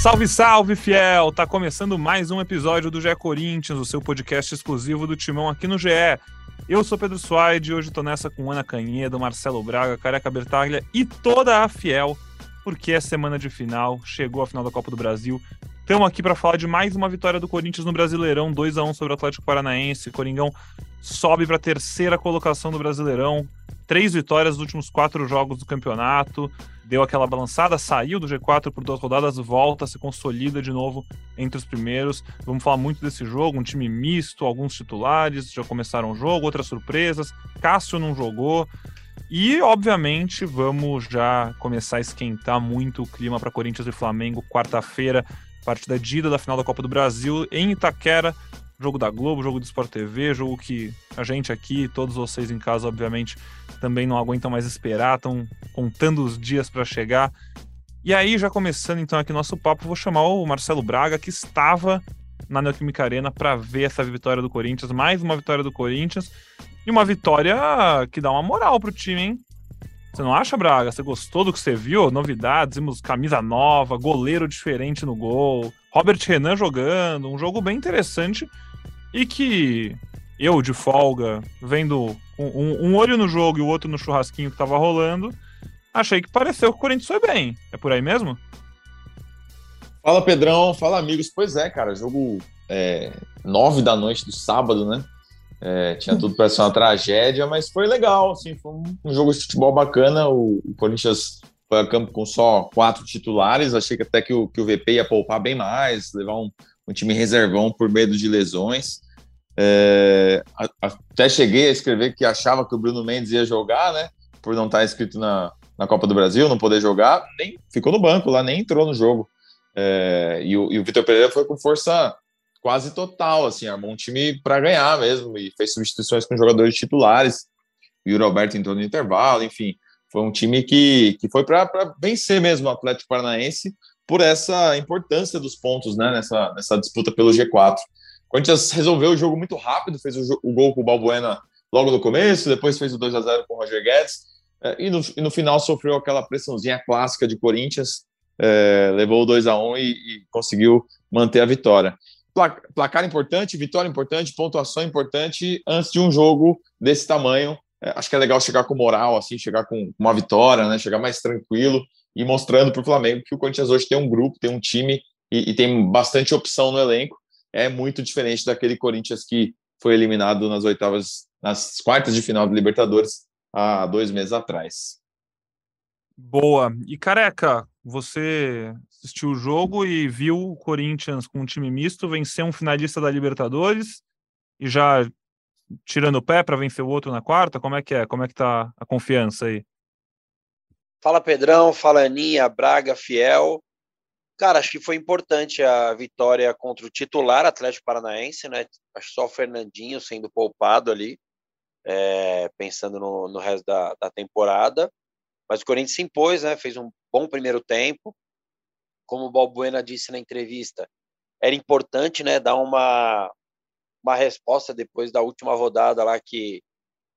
Salve, salve, fiel! Tá começando mais um episódio do GE Corinthians, o seu podcast exclusivo do Timão aqui no GE. Eu sou Pedro Suaide e hoje tô nessa com Ana Canhedo, Marcelo Braga, Careca Bertaglia e toda a fiel, porque é semana de final, chegou a final da Copa do Brasil. Estamos aqui para falar de mais uma vitória do Corinthians no Brasileirão, 2 a 1 sobre o Atlético Paranaense. Coringão sobe para a terceira colocação do Brasileirão, três vitórias nos últimos quatro jogos do campeonato deu aquela balançada, saiu do G4 por duas rodadas, volta, se consolida de novo entre os primeiros. Vamos falar muito desse jogo, um time misto, alguns titulares já começaram o jogo, outras surpresas. Cássio não jogou. E, obviamente, vamos já começar a esquentar muito o clima para Corinthians e Flamengo, quarta-feira, partida de ida da final da Copa do Brasil em Itaquera jogo da Globo, jogo do Sport TV, jogo que a gente aqui, todos vocês em casa, obviamente, também não aguentam mais esperar, estão contando os dias para chegar. E aí, já começando então aqui nosso papo, vou chamar o Marcelo Braga, que estava na Neoquímica Arena para ver essa vitória do Corinthians, mais uma vitória do Corinthians, e uma vitória que dá uma moral pro time, hein? Você não acha, Braga? Você gostou do que você viu? Novidades, vimos camisa nova, goleiro diferente no gol, Robert Renan jogando, um jogo bem interessante e que eu, de folga, vendo um, um, olho no jogo e o outro no churrasquinho que tava rolando, achei que pareceu que o Corinthians foi bem. É por aí mesmo? Fala, Pedrão. Fala, amigos. Pois é, cara. Jogo é, nove da noite do sábado, né? É, tinha tudo para ser uma tragédia, mas foi legal. Assim, foi um, jogo de futebol bacana. O, o, Corinthians foi a campo com só quatro titulares. Achei que até que o, que o VP ia poupar bem mais, levar um, um time reservão por medo de lesões. É, até cheguei a escrever que achava que o Bruno Mendes ia jogar, né? Por não estar inscrito na, na Copa do Brasil, não poder jogar, nem ficou no banco lá, nem entrou no jogo. É, e o, e o Vitor Pereira foi com força quase total, assim, armou um time para ganhar mesmo e fez substituições com jogadores titulares. E o Roberto entrou no intervalo, enfim, foi um time que, que foi para vencer mesmo o Atlético Paranaense por essa importância dos pontos né, nessa, nessa disputa pelo G4. O Corinthians resolveu o jogo muito rápido, fez o, o gol com o Balbuena logo no começo, depois fez o 2 a 0 com o Roger Guedes, é, e, no, e no final sofreu aquela pressãozinha clássica de Corinthians, é, levou o 2 a 1 e, e conseguiu manter a vitória. Placar importante, vitória importante, pontuação importante antes de um jogo desse tamanho. É, acho que é legal chegar com moral, assim, chegar com uma vitória, né? Chegar mais tranquilo e mostrando para o Flamengo que o Corinthians hoje tem um grupo, tem um time e, e, tem bastante opção no elenco. É muito diferente daquele Corinthians que foi eliminado nas oitavas, nas quartas de final do Libertadores há dois meses atrás. Boa. E careca, você assistiu o jogo e viu o Corinthians com um time misto vencer um finalista da Libertadores e já tirando o pé para vencer o outro na quarta? Como é que é? Como é que tá a confiança aí? Fala Pedrão, fala Aninha, Braga, Fiel. Cara, acho que foi importante a vitória contra o titular Atlético Paranaense, né? Acho só o Fernandinho sendo poupado ali, é, pensando no, no resto da, da temporada. Mas o Corinthians se impôs, né? Fez um bom primeiro tempo. Como o Balbuena disse na entrevista, era importante, né? Dar uma, uma resposta depois da última rodada lá que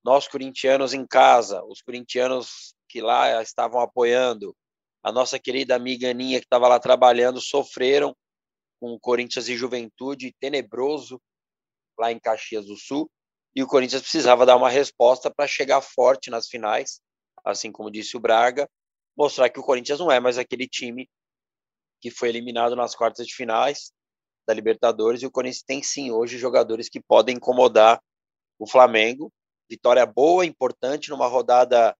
nós corintianos em casa, os corintianos que lá estavam apoiando, a nossa querida amiga Aninha, que estava lá trabalhando, sofreram com o Corinthians e Juventude, tenebroso, lá em Caxias do Sul, e o Corinthians precisava dar uma resposta para chegar forte nas finais, assim como disse o Braga, mostrar que o Corinthians não é mais aquele time que foi eliminado nas quartas de finais da Libertadores, e o Corinthians tem sim hoje jogadores que podem incomodar o Flamengo. Vitória boa, importante, numa rodada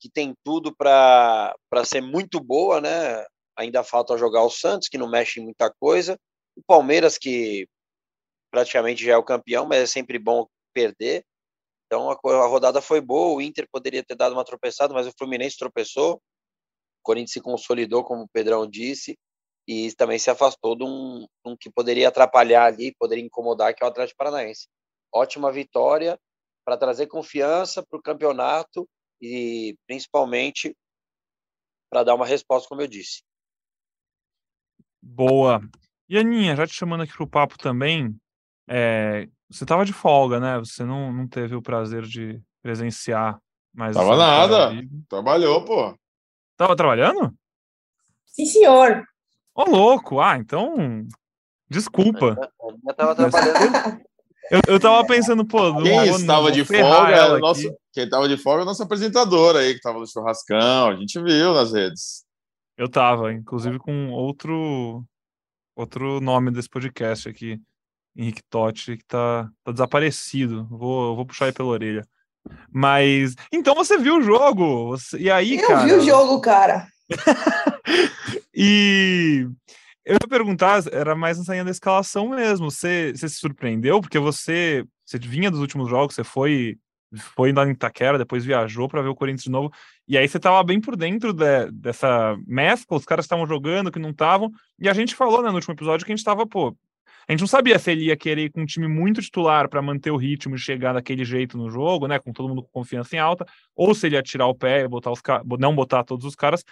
que tem tudo para ser muito boa, né? Ainda falta jogar o Santos, que não mexe em muita coisa. O Palmeiras, que praticamente já é o campeão, mas é sempre bom perder. Então a, a rodada foi boa. O Inter poderia ter dado uma tropeçada, mas o Fluminense tropeçou. O Corinthians se consolidou, como o Pedrão disse, e também se afastou de um, um que poderia atrapalhar ali, poderia incomodar, que é o Atlético Paranaense. Ótima vitória para trazer confiança para o campeonato e principalmente para dar uma resposta, como eu disse. Boa. E Aninha, já te chamando aqui para o papo também, é, você estava de folga, né? Você não, não teve o prazer de presenciar mais. Tava nada. Trabalhou, pô. Tava trabalhando? Sim, senhor. Ô, louco. Ah, então. Desculpa. Eu tava trabalhando. Eu, eu tava pensando, pô. Quem não, estava não de folga era o nosso. Quem estava de folga é o nosso apresentador aí, que estava no churrascão. A gente viu nas redes. Eu tava, inclusive com outro outro nome desse podcast aqui, Henrique Totti, que tá, tá desaparecido. Vou, vou puxar aí pela orelha. Mas. Então você viu o jogo? E aí, eu cara? Eu vi o jogo, cara. e eu ia perguntar, era mais linha da escalação mesmo. Você, você se surpreendeu? Porque você, você vinha dos últimos jogos, você foi foi lá em Itaquera, depois viajou para ver o Corinthians de novo. E aí você estava bem por dentro de, dessa mescla, os caras estavam jogando, que não estavam. E a gente falou né, no último episódio que a gente estava, pô. A gente não sabia se ele ia querer ir com um time muito titular para manter o ritmo e chegar daquele jeito no jogo, né? Com todo mundo com confiança em alta, ou se ele ia tirar o pé e botar os não botar todos os caras.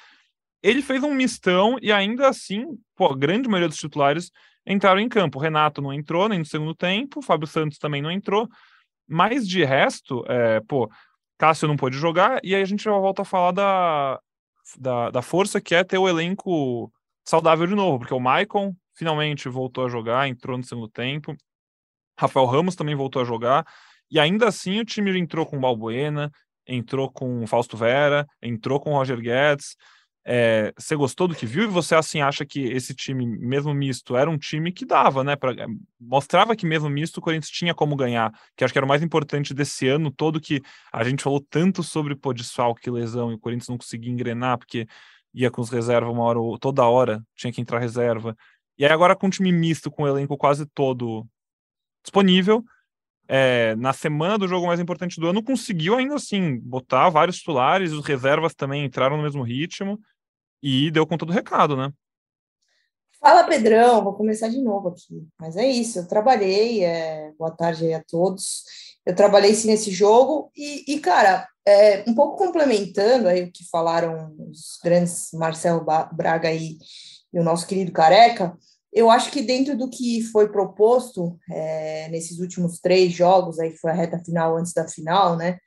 Ele fez um mistão e ainda assim, pô, a grande maioria dos titulares entraram em campo. O Renato não entrou nem no segundo tempo, o Fábio Santos também não entrou. Mas de resto, é, pô, Cássio não pôde jogar, e aí a gente já volta a falar da, da, da força que é ter o elenco saudável de novo, porque o Maicon finalmente voltou a jogar, entrou no segundo tempo. Rafael Ramos também voltou a jogar, e ainda assim o time entrou com Balbuena, entrou com Fausto Vera, entrou com Roger Guedes. É, você gostou do que viu e você assim acha que esse time, mesmo misto, era um time que dava, né? Pra, é, mostrava que mesmo misto o Corinthians tinha como ganhar, que acho que era o mais importante desse ano todo que a gente falou tanto sobre pô, desfalque, lesão e o Corinthians não conseguia engrenar porque ia com os reservas uma hora toda hora tinha que entrar reserva. E aí agora com um time misto, com o elenco quase todo disponível, é, na semana do jogo mais importante do ano, conseguiu ainda assim botar vários titulares, os reservas também entraram no mesmo ritmo e deu conta do recado, né? Fala, Pedrão, vou começar de novo aqui. Mas é isso, eu trabalhei, é... boa tarde aí a todos. Eu trabalhei sim nesse jogo e, e cara, é, um pouco complementando aí o que falaram os grandes Marcelo Braga e, e o nosso querido Careca, eu acho que dentro do que foi proposto é, nesses últimos três jogos, aí foi a reta final antes da final, né?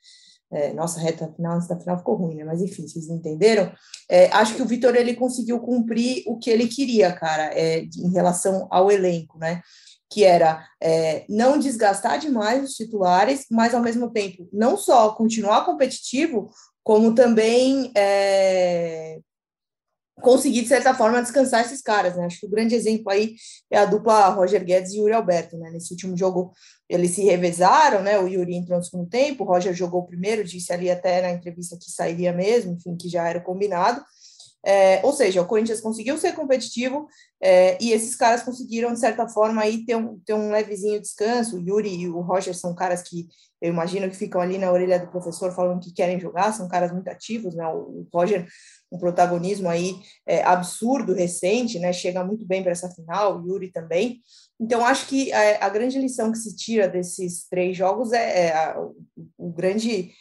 É, nossa, reta final antes da final ficou ruim, né? Mas enfim, vocês entenderam. É, acho que o Vitor ele conseguiu cumprir o que ele queria, cara, é, em relação ao elenco, né? Que era é, não desgastar demais os titulares, mas ao mesmo tempo não só continuar competitivo, como também é, conseguir, de certa forma, descansar esses caras, né? Acho que o grande exemplo aí é a dupla Roger Guedes e Yuri Alberto, né? Nesse último jogo eles se revezaram, né? O Yuri entrou no segundo tempo, o Roger jogou primeiro, disse ali até na entrevista que sairia mesmo, enfim, que já era combinado. É, ou seja, o Corinthians conseguiu ser competitivo é, e esses caras conseguiram, de certa forma, aí ter um, ter um levezinho descanso. O Yuri e o Roger são caras que eu imagino que ficam ali na orelha do professor falando que querem jogar, são caras muito ativos, né? O, Roger, um protagonismo aí é, absurdo, recente, né? Chega muito bem para essa final, Yuri também. Então, acho que a, a, grande lição que se tira desses três jogos é, é a, o, o grande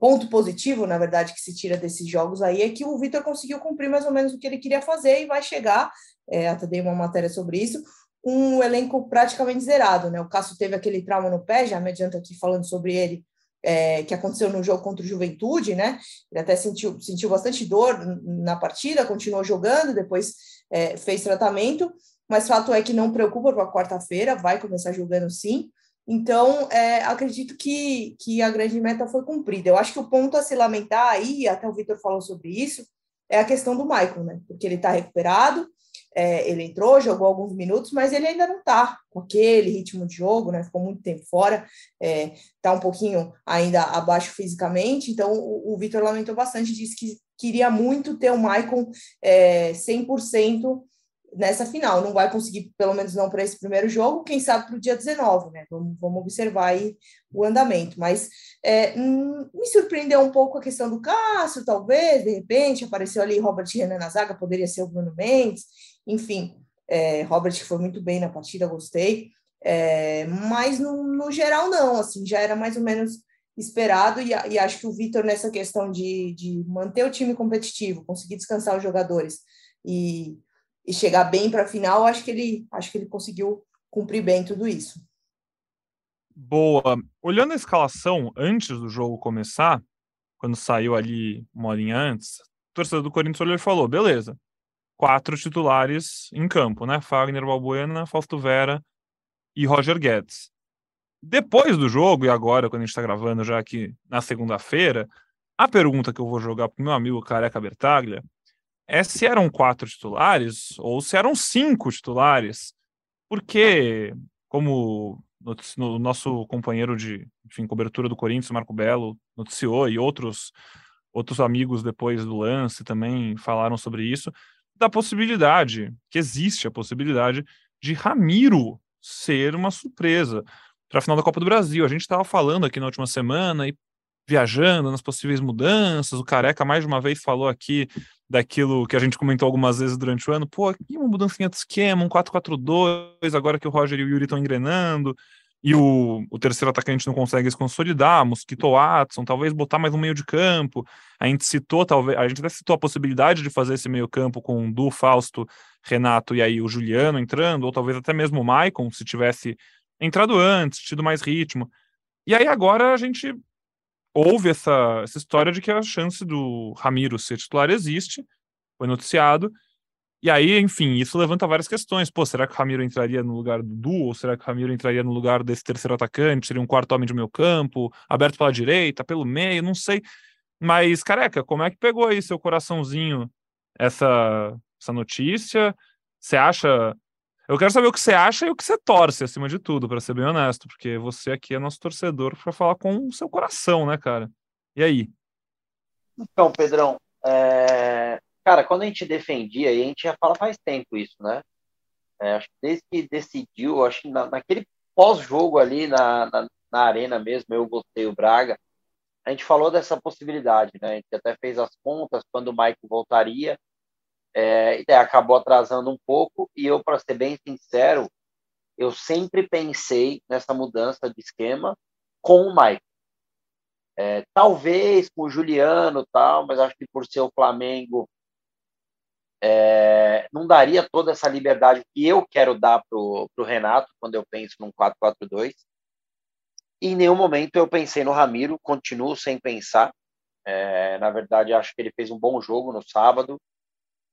ponto positivo, na verdade, que se tira desses jogos aí é que o Vitor conseguiu cumprir mais ou menos o que ele queria fazer e vai chegar, é, até dei uma matéria sobre isso, um elenco praticamente zerado, né? O Cássio teve aquele trauma no pé, já me adianta aqui falando sobre ele, é, que aconteceu no jogo contra o Juventude, né? Ele até sentiu, sentiu bastante dor na partida, continuou jogando, depois é, fez tratamento, mas fato é que não preocupa para quarta-feira, vai começar jogando sim. Então, é, acredito que, que a grande meta foi cumprida. Eu acho que o ponto a se lamentar aí, até o Vitor falou sobre isso, é a questão do Michael, né? Porque ele está recuperado, é, ele entrou, jogou alguns minutos, mas ele ainda não está com aquele ritmo de jogo, né? Ficou muito tempo fora, está é, tá um pouquinho ainda abaixo fisicamente. Então, o, o Vitor lamentou bastante, disse que queria muito ter o Michael é, 100% nessa final. Não vai conseguir, pelo menos não para esse primeiro jogo, quem sabe para o dia 19, né? Vamos, vamos observar aí o andamento. Mas é, hum, me surpreendeu um pouco a questão do Cássio, talvez, de repente, apareceu ali Robert Renan na zaga, poderia ser o Bruno Mendes, enfim. É, Robert foi muito bem na partida, gostei. É, mas no, no geral, não, assim, já era mais ou menos esperado, e, e acho que o Vitor, nessa questão de, de manter o time competitivo, conseguir descansar os jogadores e, e chegar bem para a final, acho que ele acho que ele conseguiu cumprir bem tudo isso. Boa. Olhando a escalação antes do jogo começar, quando saiu ali uma horinha antes, o torcedor do Corinthians olhou e falou: beleza, quatro titulares em campo, né? Fagner, Balbuena, Fausto Vera e Roger Guedes. Depois do jogo, e agora, quando a gente está gravando já aqui na segunda-feira, a pergunta que eu vou jogar para meu amigo Careca Bertaglia é se eram quatro titulares ou se eram cinco titulares, porque, como o nosso companheiro de enfim, cobertura do Corinthians, Marco Belo, noticiou, e outros, outros amigos depois do lance também falaram sobre isso, da possibilidade, que existe a possibilidade, de Ramiro ser uma surpresa para a final da Copa do Brasil. A gente estava falando aqui na última semana e viajando nas possíveis mudanças. O Careca mais de uma vez falou aqui daquilo que a gente comentou algumas vezes durante o ano. Pô, aqui uma mudancinha de esquema, um 4-4-2, agora que o Roger e o Yuri estão engrenando. E o, o terceiro atacante não consegue se consolidar, Mosquito Watson, talvez botar mais um meio de campo. A gente citou, talvez, a gente até citou a possibilidade de fazer esse meio campo com Du, Fausto, Renato e aí o Juliano entrando, ou talvez até mesmo o Maicon, se tivesse entrado antes, tido mais ritmo. E aí agora a gente ouve essa, essa história de que a chance do Ramiro ser titular existe, foi noticiado. E aí, enfim, isso levanta várias questões. Pô, será que o Ramiro entraria no lugar do Du? Ou será que o Ramiro entraria no lugar desse terceiro atacante? Seria um quarto homem de meio campo, aberto pela direita, pelo meio, não sei. Mas, careca, como é que pegou aí seu coraçãozinho essa, essa notícia? Você acha eu quero saber o que você acha e o que você torce, acima de tudo, para ser bem honesto, porque você aqui é nosso torcedor para falar com o seu coração, né, cara? E aí? Então, Pedrão, é... cara, quando a gente defendia, e a gente já fala faz tempo isso, né? É, acho que desde que decidiu, acho que na, naquele pós-jogo ali na, na, na, arena mesmo, eu gostei o Braga, a gente falou dessa possibilidade, né? A gente até fez as contas quando o Mike voltaria, é, acabou atrasando um pouco e eu, para ser bem sincero, eu sempre pensei nessa mudança de esquema com o Mike. É, talvez com o Juliano tal, mas acho que por ser o Flamengo é, não daria toda essa liberdade que eu quero dar para o Renato quando eu penso num 4-4-2. E em nenhum momento eu pensei no Ramiro, continuo sem pensar. É, na verdade, acho que ele fez um bom jogo no sábado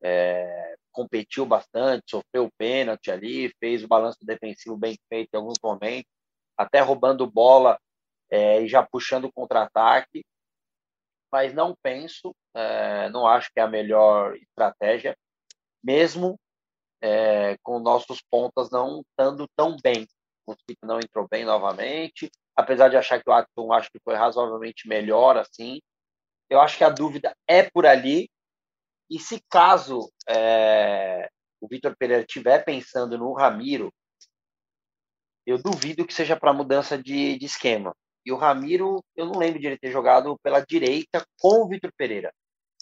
é, competiu bastante, sofreu pênalti ali, fez o balanço defensivo bem feito em alguns momentos, até roubando bola é, e já puxando contra-ataque. Mas não penso, é, não acho que é a melhor estratégia, mesmo é, com nossos pontas não estando tão bem. O Mosquito não entrou bem novamente, apesar de achar que o Atson acho que foi razoavelmente melhor assim. Eu acho que a dúvida é por ali, e se caso é, o Vitor Pereira estiver pensando no Ramiro, eu duvido que seja para mudança de, de, esquema. E o Ramiro, eu não lembro de ele ter jogado pela direita com o Vitor Pereira.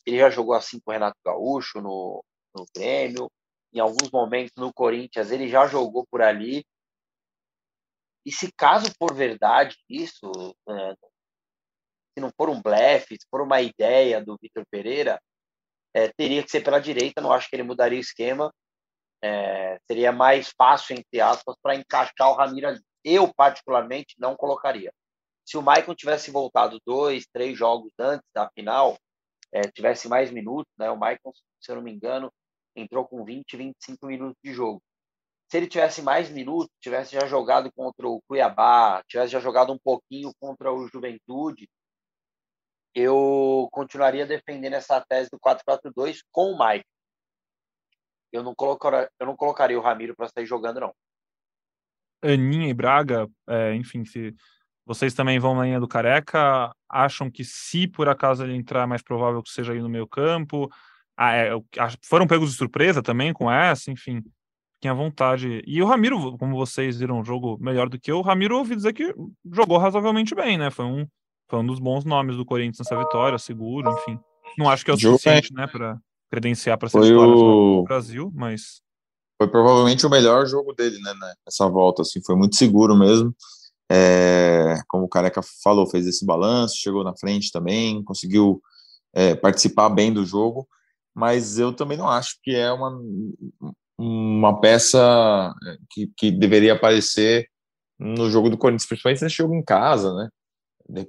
Ele já jogou assim com o Renato Gaúcho no, no Grêmio, em alguns momentos no Corinthians ele já jogou por ali. E se caso for verdade isso, é, se não for um blefe, se for uma ideia do Vitor Pereira, é, teria que ser pela direita, não acho que ele mudaria o esquema. É, seria mais fácil, entre aspas, para encaixar o Ramiro ali. Eu, particularmente, não colocaria. Se o Maicon tivesse voltado dois, três jogos antes da final, é, tivesse mais minutos, né? O Maicon, se eu não me engano, entrou com 20, 25 minutos de jogo. Se ele tivesse mais minutos, tivesse já jogado contra o Cuiabá, tivesse já jogado um pouquinho contra o Juventude, eu continuaria defendendo essa tese do 4-4-2 com o Mike. Eu não, colocaria, eu não colocaria o Ramiro para sair jogando, não. Aninha e Braga, é, enfim, se vocês também vão na linha do Careca, acham que se por acaso ele entrar, é mais provável que seja aí no meio campo. Ah, é, foram pegos de surpresa também com essa, enfim, fiquem à vontade. E o Ramiro, como vocês viram um jogo melhor do que eu, o Ramiro ouvi dizer que jogou razoavelmente bem, né? Foi um foi um dos bons nomes do Corinthians nessa vitória, seguro, enfim. Não acho que é o suficiente, né, para credenciar para ser titular o... Brasil, mas foi provavelmente o melhor jogo dele, né, nessa volta, assim, foi muito seguro mesmo. é, como o Careca falou, fez esse balanço, chegou na frente também, conseguiu é, participar bem do jogo, mas eu também não acho que é uma, uma peça que, que deveria aparecer no jogo do Corinthians, principalmente nesse jogo em casa, né?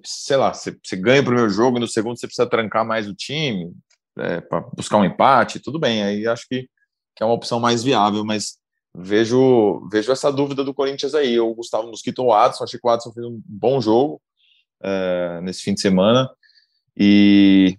Sei lá, você, você ganha o primeiro jogo e no segundo você precisa trancar mais o time é, para buscar um empate, tudo bem, aí acho que, que é uma opção mais viável, mas vejo vejo essa dúvida do Corinthians aí. O Gustavo Mosquito ou o Adson, achei que o Adson fez um bom jogo é, nesse fim de semana e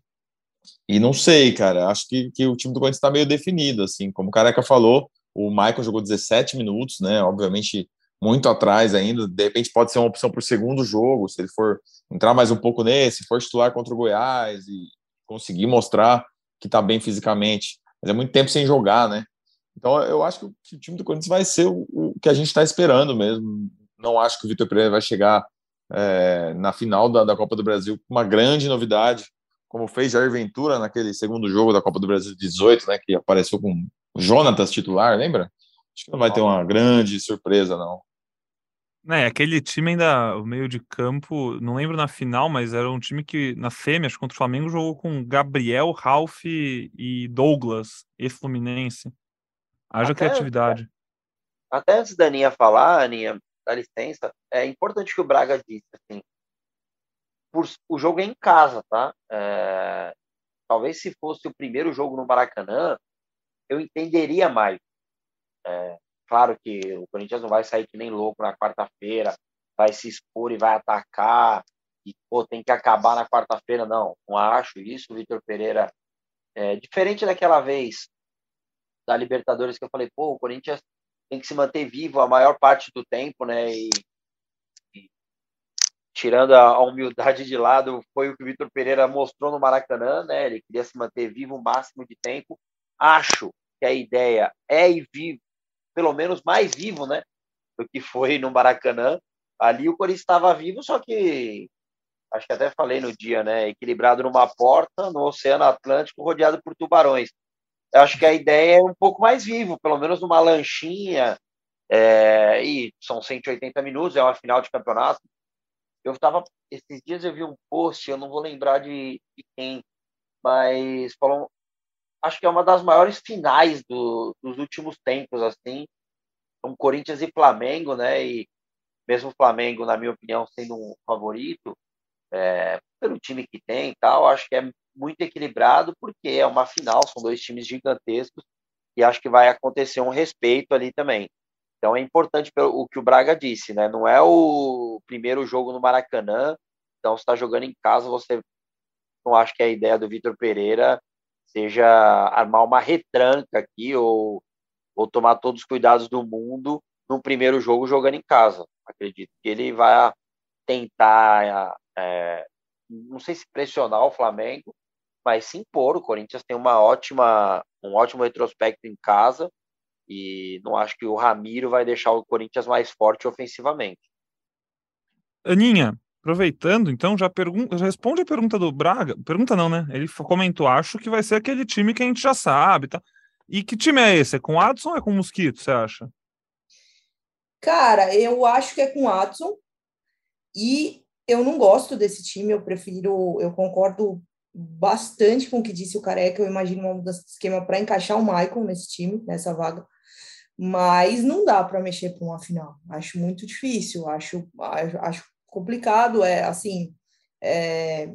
e não sei, cara, acho que, que o time do Corinthians está meio definido, assim, como o Careca falou, o Michael jogou 17 minutos, né, obviamente muito atrás ainda, de repente pode ser uma opção para o segundo jogo, se ele for entrar mais um pouco nesse, for titular contra o Goiás e conseguir mostrar que está bem fisicamente, mas é muito tempo sem jogar, né, então eu acho que o time do Corinthians vai ser o, o que a gente está esperando mesmo, não acho que o Vitor Pereira vai chegar é, na final da, da Copa do Brasil com uma grande novidade, como fez Jair Ventura naquele segundo jogo da Copa do Brasil 18, né, que apareceu com Jonatas titular, lembra? Acho que não vai ter uma grande surpresa, não. É, aquele time ainda, o meio de campo, não lembro na final, mas era um time que na fêmeas contra o Flamengo jogou com Gabriel, Ralph e Douglas, e Fluminense. Haja até, criatividade. Até antes da Aninha falar, Aninha, dá licença, é importante que o Braga disse, assim, por, o jogo é em casa, tá? É, talvez se fosse o primeiro jogo no Maracanã, eu entenderia mais. É, claro que o Corinthians não vai sair que nem louco na quarta-feira, vai se expor e vai atacar, e pô, tem que acabar na quarta-feira, não. Não acho isso. Vitor Pereira, é, diferente daquela vez da Libertadores que eu falei, pô, o Corinthians tem que se manter vivo a maior parte do tempo, né? E tirando a, humildade de lado, foi o que o Vitor Pereira mostrou no Maracanã, né? Ele queria se manter vivo o máximo de tempo. Acho que a ideia é ir vivo, pelo menos mais vivo, né? Do que foi no Maracanã. Ali o Corinthians estava vivo, só que acho que até falei no dia, né? Equilibrado numa porta no Oceano Atlântico, rodeado por tubarões. Eu acho que a ideia é um pouco mais vivo, pelo menos numa lanchinha. É, e são 180 minutos, é uma final de campeonato eu estava esses dias eu vi um post, eu não vou lembrar de, de quem, mas falou, acho que é uma das maiores finais do, dos últimos tempos, assim, um Corinthians e Flamengo, né? E mesmo o Flamengo, na minha opinião, sendo um favorito, é, pelo time que tem e tal, acho que é muito equilibrado, porque é uma final, são dois times gigantescos, e acho que vai acontecer um respeito ali também. Então é importante o que o Braga disse, né? Não é o primeiro jogo no Maracanã, então está jogando em casa, você não acho que a ideia do Vitor Pereira seja armar uma retranca aqui ou, ou tomar todos os cuidados do mundo no primeiro jogo jogando em casa. Acredito que ele vai tentar, é, não sei se pressionar o Flamengo, mas se impor. O Corinthians tem uma ótima, um ótimo retrospecto em casa e não acho que o Ramiro vai deixar o Corinthians mais forte ofensivamente. Aninha, aproveitando, então, já, pergunta, já responde a pergunta do Braga. Pergunta não, né? Ele comentou, acho que vai ser aquele time que a gente já sabe. Tá? E que time é esse? É com Adson ou é com Mosquito, você acha? Cara, eu acho que é com Adson. E eu não gosto desse time, eu prefiro, eu concordo bastante com o que disse o Careca, eu imagino uma mudança de esquema para encaixar o Michael nesse time, nessa vaga mas não dá para mexer para uma final. Acho muito difícil, acho, acho complicado. É assim, é,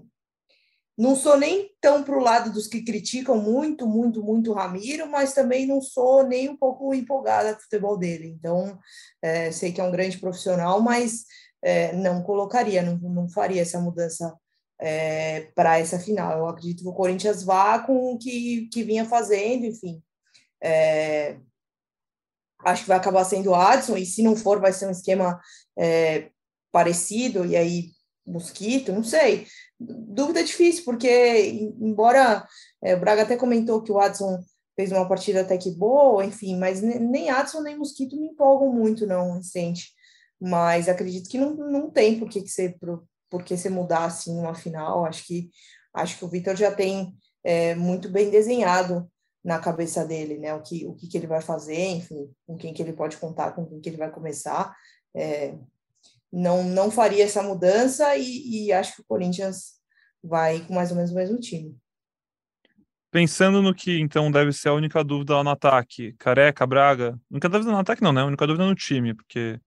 não sou nem tão para o lado dos que criticam muito, muito, muito Ramiro, mas também não sou nem um pouco empolgada com o futebol dele. Então, é, sei que é um grande profissional, mas é, não colocaria, não, não faria essa mudança é, para essa final. Eu acredito que o Corinthians vá com o que, que vinha fazendo, enfim. Acho que vai acabar sendo o Adson, e se não for, vai ser um esquema é, parecido, e aí Mosquito, não sei. Dúvida difícil, porque, embora é, o Braga até comentou que o Adson fez uma partida até que boa, enfim, mas nem Adson nem Mosquito me empolgam muito, não, recente. Mas acredito que não, não tem por que, que por que você mudar assim uma final. Acho que, acho que o Vitor já tem é, muito bem desenhado na cabeça dele, né? O que, o que, que ele vai fazer, enfim, com quem que ele pode contar, com quem que ele vai começar. É, não, não faria essa mudança e, e acho que o Corinthians vai com mais ou menos o mesmo time. Pensando no que então deve ser a única dúvida lá no ataque, Careca, Braga, única dúvida no ataque não, né? A única dúvida no time, porque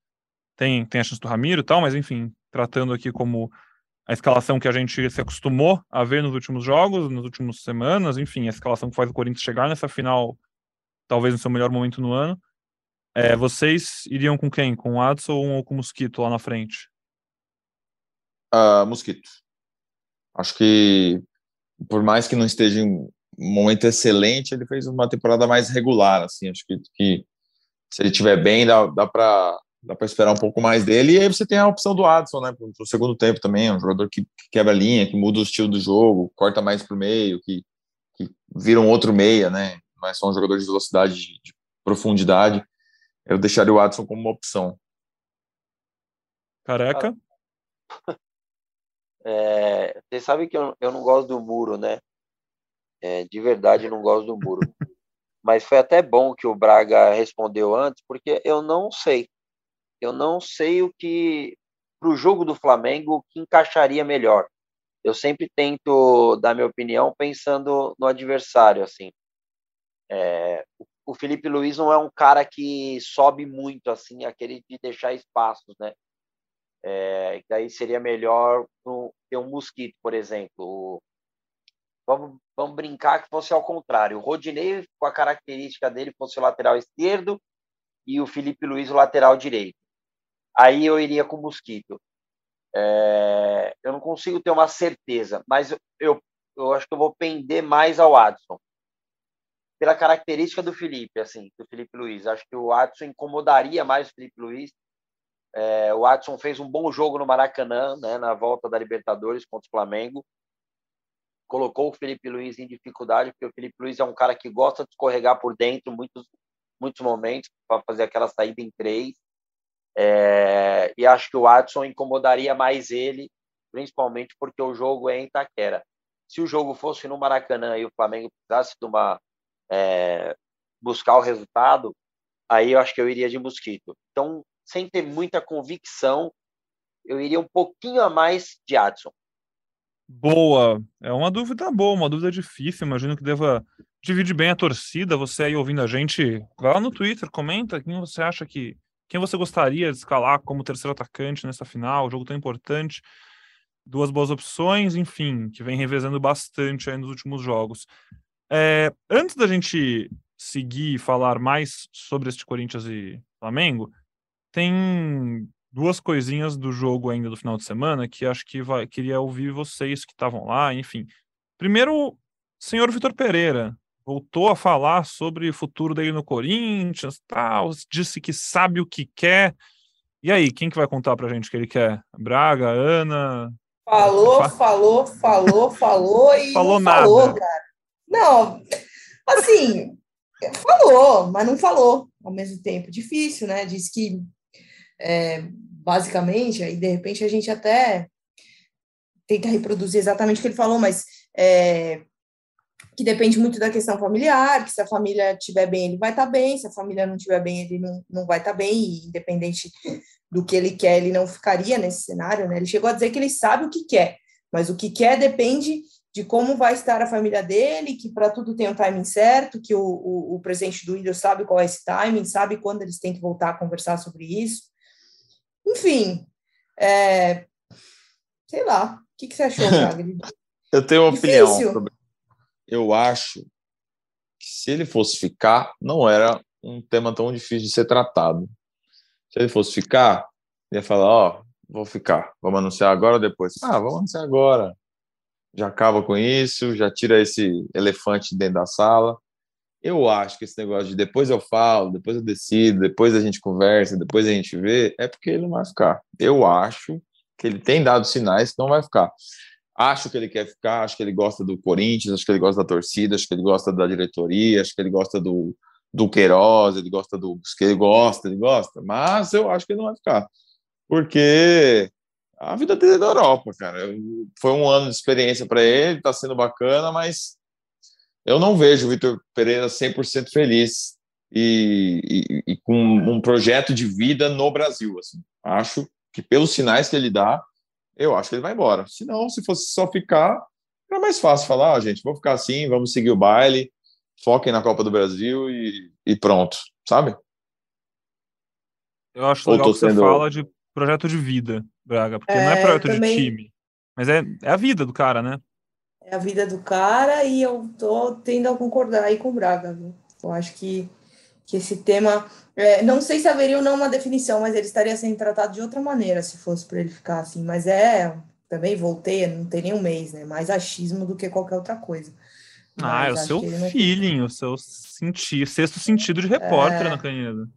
tem, tem a chance do Ramiro e tal, mas enfim, tratando aqui como a escalação que a gente se acostumou a ver nos últimos jogos, nas últimas semanas, enfim, a escalação que faz o Corinthians chegar nessa final, talvez no seu melhor momento no ano. É, vocês iriam com quem? Com o Adson ou com o Mosquito lá na frente? Uh, Mosquito. Acho que, por mais que não esteja em um momento excelente, ele fez uma temporada mais regular, assim, acho que, que se ele estiver bem, dá, dá para dá para esperar um pouco mais dele. E aí você tem a opção do Adson, né, para o segundo tempo também, é um jogador que, que, quebra a linha, que muda o estilo do jogo, corta mais para o meio, que, que vira um outro meia, né, não é só um jogador de velocidade, de, de profundidade. Eu deixaria o Adson como uma opção. Careca? É, você sabe que eu, eu não gosto do muro, né? É, de verdade, eu não gosto do muro. Mas foi até bom que o Braga respondeu antes, porque eu não sei eu não sei o que para o jogo do Flamengo que encaixaria melhor. Eu sempre tento dar minha opinião pensando no adversário, assim. É, o Felipe Luiz não é um cara que sobe muito, assim, aquele de deixar espaços, né? É, daí seria melhor ter um mosquito, por exemplo. Vamos, vamos brincar que fosse ao contrário. O Rodinei, com a característica dele, fosse o lateral esquerdo e o Felipe Luiz o lateral direito aí eu iria com mosquito. É, eu não consigo ter uma certeza, mas eu, eu acho que eu vou pender mais ao Adson. Pela característica do Felipe, assim, do Felipe Luiz. Acho que o Adson incomodaria mais o Felipe Luiz. É, o Adson fez um bom jogo no Maracanã, né, na volta da Libertadores contra o Flamengo. Colocou o Felipe Luiz em dificuldade, porque o Felipe Luiz é um cara que gosta de escorregar por dentro muitos, muitos momentos para fazer aquela saída em três. É, e acho que o Watson incomodaria mais ele, principalmente porque o jogo é em Itaquera. Se o jogo fosse no Maracanã e o Flamengo precisasse de uma, é, buscar o resultado, aí eu acho que eu iria de Mosquito. Então, sem ter muita convicção, eu iria um pouquinho a mais de Adson. Boa. É uma dúvida boa, uma dúvida difícil. Imagino que deva dividir bem a torcida. Você aí ouvindo a gente, vai lá no Twitter, comenta quem você acha que quem você gostaria de escalar como terceiro atacante nessa final? Jogo tão importante. Duas boas opções, enfim, que vem revezando bastante aí nos últimos jogos. É, antes da gente seguir e falar mais sobre este Corinthians e Flamengo, tem duas coisinhas do jogo ainda do final de semana que acho que vai, queria ouvir vocês que estavam lá, enfim. Primeiro, senhor Vitor Pereira, voltou a falar sobre o futuro dele no Corinthians, tal, disse que sabe o que quer. E aí, quem que vai contar pra gente o que ele quer? Braga, Ana? Falou, falou, falou, falou e falou nada. falou, cara. Não, assim, falou, mas não falou ao mesmo tempo. Difícil, né? Diz que é, basicamente, aí de repente a gente até tenta reproduzir exatamente o que ele falou, mas é, que depende muito da questão familiar, que se a família estiver bem, ele vai estar tá bem, se a família não estiver bem, ele não, não vai estar tá bem, e independente do que ele quer, ele não ficaria nesse cenário, né? Ele chegou a dizer que ele sabe o que quer, mas o que quer depende de como vai estar a família dele, que para tudo tem um timing certo, que o, o, o presidente do Willian sabe qual é esse timing, sabe quando eles têm que voltar a conversar sobre isso. Enfim, é, sei lá, o que, que você achou, Wagner? Eu tenho uma Difícil. opinião sobre eu acho que se ele fosse ficar, não era um tema tão difícil de ser tratado. Se ele fosse ficar, ia falar, ó, oh, vou ficar, vamos anunciar agora ou depois? Ah, vamos anunciar agora. Já acaba com isso, já tira esse elefante dentro da sala. Eu acho que esse negócio de depois eu falo, depois eu decido, depois a gente conversa, depois a gente vê, é porque ele não vai ficar. Eu acho que ele tem dado sinais que não vai ficar. Acho que ele quer ficar, acho que ele gosta do Corinthians, acho que ele gosta da torcida, acho que ele gosta da diretoria, acho que ele gosta do, do Queiroz, ele gosta do que ele gosta, ele gosta, mas eu acho que ele não vai ficar. Porque a vida dele é da Europa, cara. Foi um ano de experiência para ele, tá sendo bacana, mas eu não vejo o Vitor Pereira 100% feliz e, e, e, com um projeto de vida no Brasil. Assim. Acho que pelos sinais que ele dá, eu acho que ele vai embora. Se não, se fosse só ficar, era mais fácil falar, ah, gente, vou ficar assim, vamos seguir o baile, foquem na Copa do Brasil e, e pronto, sabe? Eu acho legal que sendo... você fala de projeto de vida, Braga, porque é, não é projeto também... de time, mas é, é a vida do cara, né? É a vida do cara e eu tô tendo a concordar aí com o Braga, viu? Eu acho que, que esse tema, é, não sei se haveria ou não uma definição, mas ele estaria sendo tratado de outra maneira se fosse para ele ficar assim, mas é, também voltei, não tem nem um mês, né? Mais achismo do que qualquer outra coisa. Ah, é o seu feeling, o seu senti sexto sentido de repórter é... na.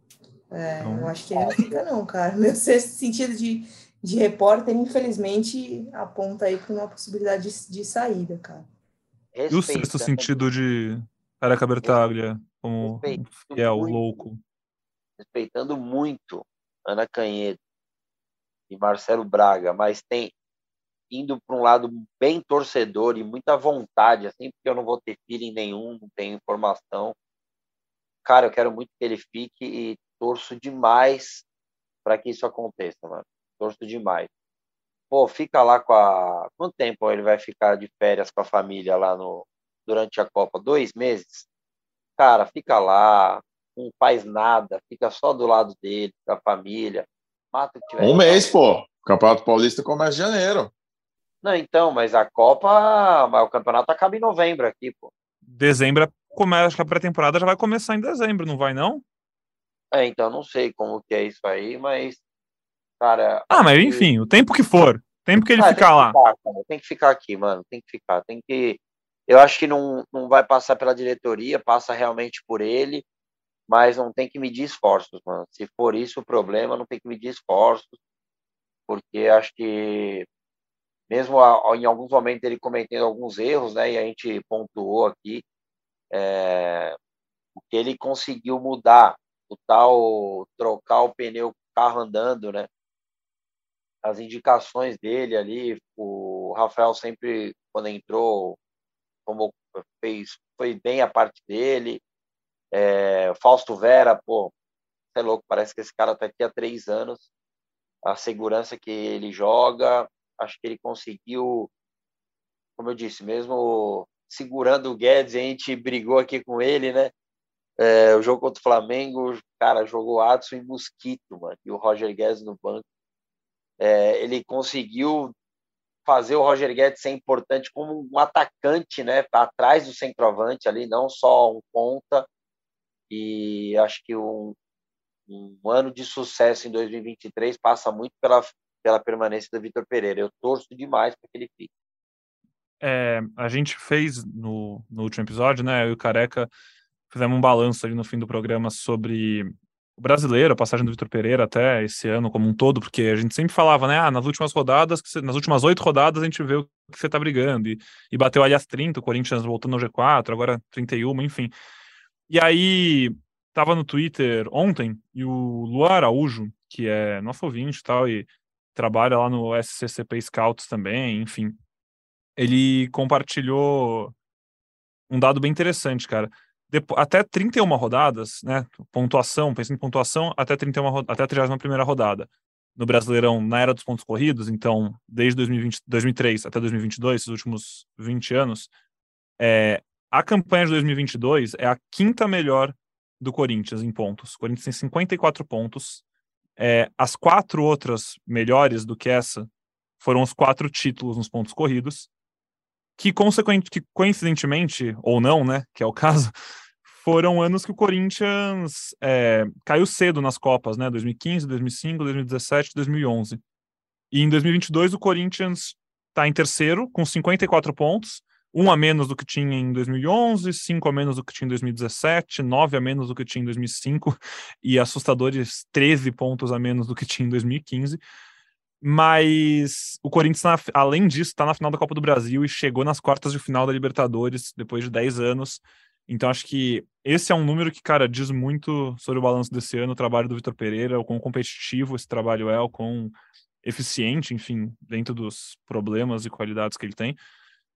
É, então... eu acho que ele não fica, não, cara. Meu sexto sentido de, de repórter, infelizmente, aponta aí para uma possibilidade de, de saída, cara. e o sexto sentido de Careca Bertaglia, como fiel, muito, louco? Respeitando muito Ana Canhedo e Marcelo Braga, mas tem indo para um lado bem torcedor e muita vontade, assim, porque eu não vou ter feeling nenhum, não tenho informação. Cara, eu quero muito que ele fique e torço demais para que isso aconteça, mano. Torço demais. Pô, fica lá com a. Quanto tempo ele vai ficar de férias com a família lá no durante a Copa? Dois meses? Cara, fica lá, não faz nada, fica só do lado dele, da família. Mata o que tiver. Um mês, pô. O Campeonato Paulista começa em janeiro. Não, então, mas a Copa, mas o campeonato acaba em novembro aqui, pô. Dezembro começa, acho que a pré-temporada já vai começar em dezembro, não vai não? É, então não sei como que é isso aí, mas cara. Ah, mas enfim, o tempo que for, o tempo que ele ah, ficar que lá. Ficar, tem que ficar aqui, mano, tem que ficar, tem que. Eu acho que não, não vai passar pela diretoria, passa realmente por ele, mas não tem que medir esforços, mano. Se for isso o problema, não tem que medir esforços, porque acho que mesmo a, em alguns momentos ele cometendo alguns erros, né, e a gente pontuou aqui, é, o que ele conseguiu mudar, o tal trocar o pneu o carro andando, né, as indicações dele ali, o Rafael sempre, quando entrou, como fez, foi bem a parte dele, é, Fausto Vera, pô, é louco, parece que esse cara tá aqui há três anos, a segurança que ele joga, acho que ele conseguiu, como eu disse, mesmo segurando o Guedes, a gente brigou aqui com ele, né? É, o jogo contra o Flamengo, cara, jogou Adson e Mosquito, mano, e o Roger Guedes no banco. É, ele conseguiu fazer o Roger Guedes ser importante como um atacante, né, atrás do centroavante ali, não só um ponta. E acho que um, um ano de sucesso em 2023 passa muito pela pela permanência do Vitor Pereira. Eu torço demais para que ele fique. É, a gente fez no, no último episódio, né? Eu e o Careca fizemos um balanço ali no fim do programa sobre o brasileiro, a passagem do Vitor Pereira até esse ano como um todo, porque a gente sempre falava, né? Ah, nas últimas rodadas, nas últimas oito rodadas, a gente vê o que você tá brigando. E, e bateu ali as 30, o Corinthians voltando ao G4, agora 31, enfim. E aí, tava no Twitter ontem, e o Luan Araújo, que é nosso ouvinte e tal, e trabalha lá no SCCP Scouts também, enfim. Ele compartilhou um dado bem interessante, cara. Depo até 31 rodadas, né? Pontuação, pensando em pontuação, até 31 até a 31 rodada. No Brasileirão, na era dos pontos corridos, então, desde 2020, 2003 até 2022, esses últimos 20 anos, é, a campanha de 2022 é a quinta melhor do Corinthians em pontos. O Corinthians tem 54 pontos, é, as quatro outras melhores do que essa foram os quatro títulos nos pontos corridos, que, consequente, que coincidentemente, ou não, né, que é o caso, foram anos que o Corinthians é, caiu cedo nas Copas, né, 2015, 2005, 2017, 2011. E em 2022 o Corinthians está em terceiro, com 54 pontos, um a menos do que tinha em 2011, cinco a menos do que tinha em 2017, nove a menos do que tinha em 2005 e assustadores 13 pontos a menos do que tinha em 2015. Mas o Corinthians, além disso, está na final da Copa do Brasil e chegou nas quartas de final da Libertadores depois de 10 anos. Então acho que esse é um número que, cara, diz muito sobre o balanço desse ano, o trabalho do Vitor Pereira, o quão competitivo esse trabalho é, o quão eficiente, enfim, dentro dos problemas e qualidades que ele tem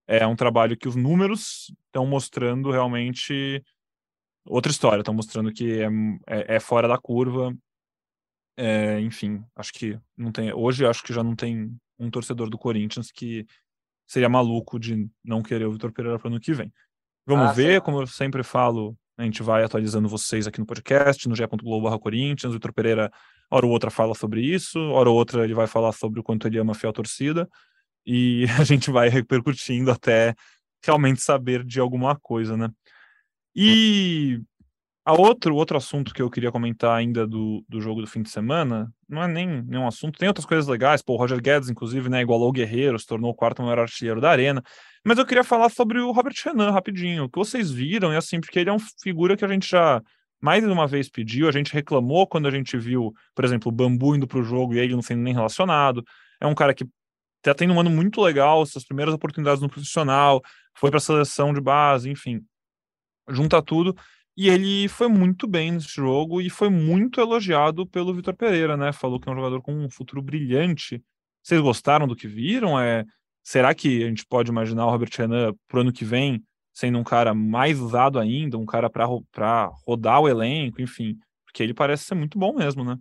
é um trabalho que os números estão mostrando realmente outra história, estão mostrando que é, é, é, fora da curva. É, enfim, acho que não tem. Hoje acho que já não tem um torcedor do Corinthians que seria maluco de não querer o Vitor Pereira para o ano que vem. Vamos ah, ver, sim. como eu sempre falo, a gente vai atualizando vocês aqui no podcast, no ge.globo Corinthians. O Vitor Pereira, hora ou outra, fala sobre isso, hora ou outra ele vai falar sobre o quanto ele ama a fiel torcida, e a gente vai repercutindo até realmente saber de alguma coisa, né? E a outro, outro assunto que eu queria comentar ainda do, do jogo do fim de semana, não é nem nenhum assunto, tem outras coisas legais, pô, o Roger Guedes, inclusive, né, igualou o Guerreiro, se tornou o quarto maior artilheiro da arena, mas eu queria falar sobre o Robert Renan, rapidinho, o que vocês viram, e assim, porque ele é uma figura que a gente já mais de uma vez pediu, a gente reclamou quando a gente viu, por exemplo, o Bambu indo para o jogo e ele não sendo nem relacionado, é um cara que tá tendo um ano muito legal, suas primeiras oportunidades no profissional, foi para a seleção de base, enfim, junta tudo, e ele foi muito bem nesse jogo e foi muito elogiado pelo Vitor Pereira, né? Falou que é um jogador com um futuro brilhante. Vocês gostaram do que viram? É, será que a gente pode imaginar o Robert Renan pro ano que vem sendo um cara mais usado ainda, um cara para rodar o elenco, enfim, porque ele parece ser muito bom mesmo, né?